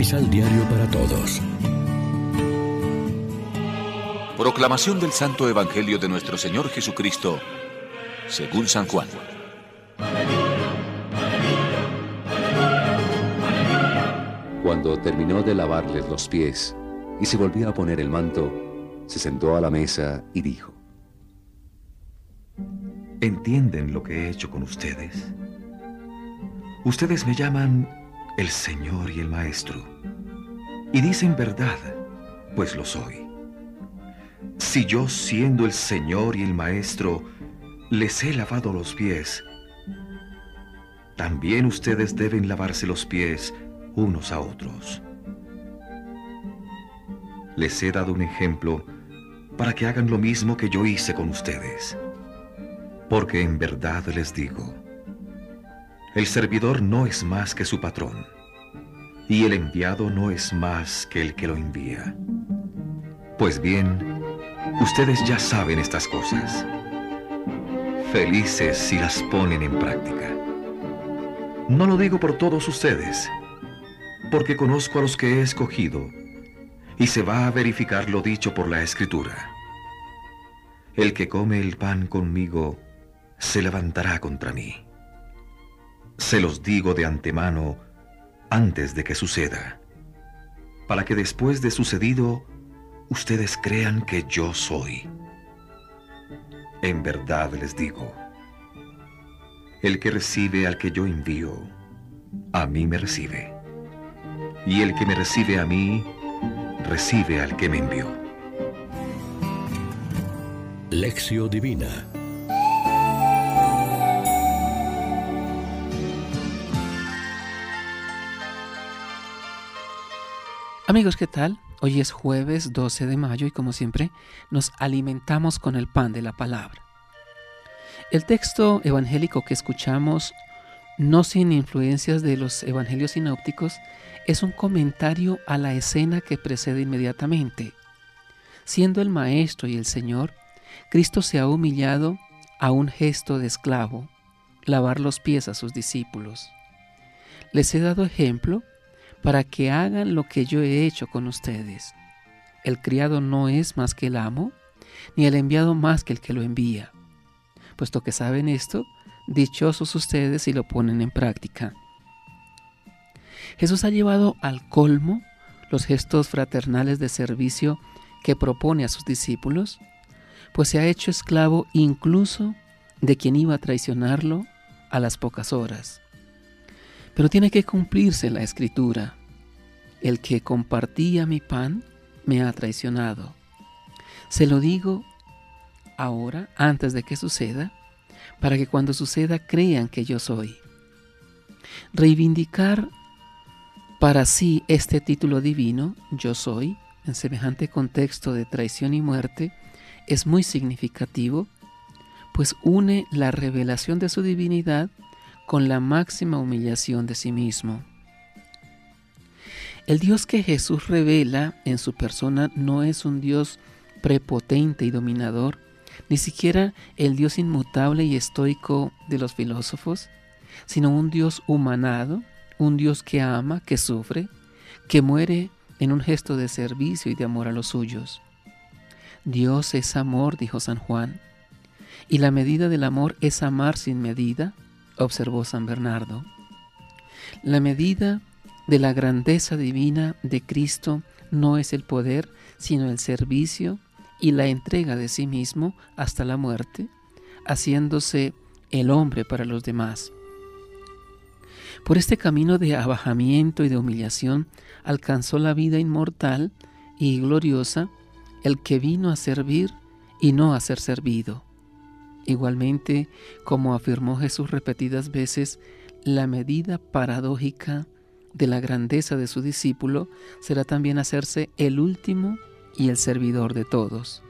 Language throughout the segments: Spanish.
Misal Diario para Todos. Proclamación del Santo Evangelio de nuestro Señor Jesucristo, según San Juan. Cuando terminó de lavarles los pies y se volvió a poner el manto, se sentó a la mesa y dijo, ¿Entienden lo que he hecho con ustedes? Ustedes me llaman el Señor y el Maestro, y dicen verdad, pues lo soy. Si yo, siendo el Señor y el Maestro, les he lavado los pies, también ustedes deben lavarse los pies unos a otros. Les he dado un ejemplo para que hagan lo mismo que yo hice con ustedes. Porque en verdad les digo, el servidor no es más que su patrón, y el enviado no es más que el que lo envía. Pues bien, ustedes ya saben estas cosas. Felices si las ponen en práctica. No lo digo por todos ustedes, porque conozco a los que he escogido, y se va a verificar lo dicho por la Escritura. El que come el pan conmigo se levantará contra mí. Se los digo de antemano antes de que suceda, para que después de sucedido ustedes crean que yo soy. En verdad les digo, el que recibe al que yo envío, a mí me recibe. Y el que me recibe a mí, recibe al que me envió. Lección Divina Amigos, ¿qué tal? Hoy es jueves 12 de mayo y como siempre nos alimentamos con el pan de la palabra. El texto evangélico que escuchamos, no sin influencias de los evangelios sinópticos, es un comentario a la escena que precede inmediatamente. Siendo el Maestro y el Señor, Cristo se ha humillado a un gesto de esclavo, lavar los pies a sus discípulos. Les he dado ejemplo para que hagan lo que yo he hecho con ustedes. El criado no es más que el amo, ni el enviado más que el que lo envía. Puesto que saben esto, dichosos ustedes si lo ponen en práctica. Jesús ha llevado al colmo los gestos fraternales de servicio que propone a sus discípulos, pues se ha hecho esclavo incluso de quien iba a traicionarlo a las pocas horas. Pero tiene que cumplirse la escritura. El que compartía mi pan me ha traicionado. Se lo digo ahora, antes de que suceda, para que cuando suceda crean que yo soy. Reivindicar para sí este título divino, yo soy, en semejante contexto de traición y muerte, es muy significativo, pues une la revelación de su divinidad con la máxima humillación de sí mismo. El Dios que Jesús revela en su persona no es un Dios prepotente y dominador, ni siquiera el Dios inmutable y estoico de los filósofos, sino un Dios humanado, un Dios que ama, que sufre, que muere en un gesto de servicio y de amor a los suyos. Dios es amor, dijo San Juan, y la medida del amor es amar sin medida, observó San Bernardo. La medida de la grandeza divina de Cristo no es el poder, sino el servicio y la entrega de sí mismo hasta la muerte, haciéndose el hombre para los demás. Por este camino de abajamiento y de humillación alcanzó la vida inmortal y gloriosa el que vino a servir y no a ser servido. Igualmente, como afirmó Jesús repetidas veces, la medida paradójica de la grandeza de su discípulo será también hacerse el último y el servidor de todos.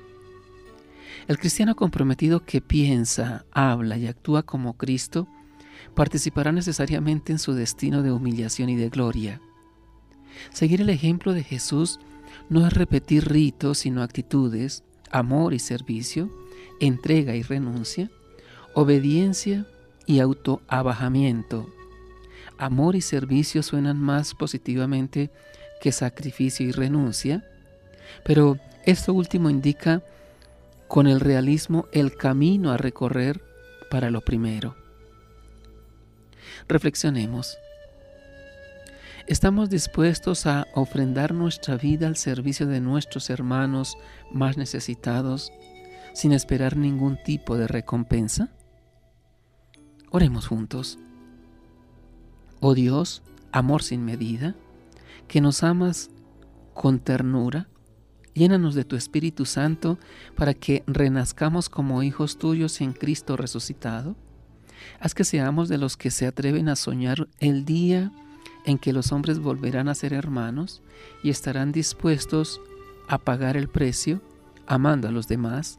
El cristiano comprometido que piensa, habla y actúa como Cristo participará necesariamente en su destino de humillación y de gloria. Seguir el ejemplo de Jesús no es repetir ritos, sino actitudes, amor y servicio, entrega y renuncia, obediencia y autoabajamiento. Amor y servicio suenan más positivamente que sacrificio y renuncia, pero esto último indica con el realismo el camino a recorrer para lo primero. Reflexionemos. ¿Estamos dispuestos a ofrendar nuestra vida al servicio de nuestros hermanos más necesitados sin esperar ningún tipo de recompensa? Oremos juntos. Oh Dios, amor sin medida, que nos amas con ternura, llénanos de tu Espíritu Santo para que renazcamos como hijos tuyos en Cristo resucitado. Haz que seamos de los que se atreven a soñar el día en que los hombres volverán a ser hermanos y estarán dispuestos a pagar el precio amando a los demás.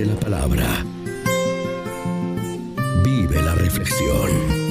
de la Palabra. Vive la reflexión.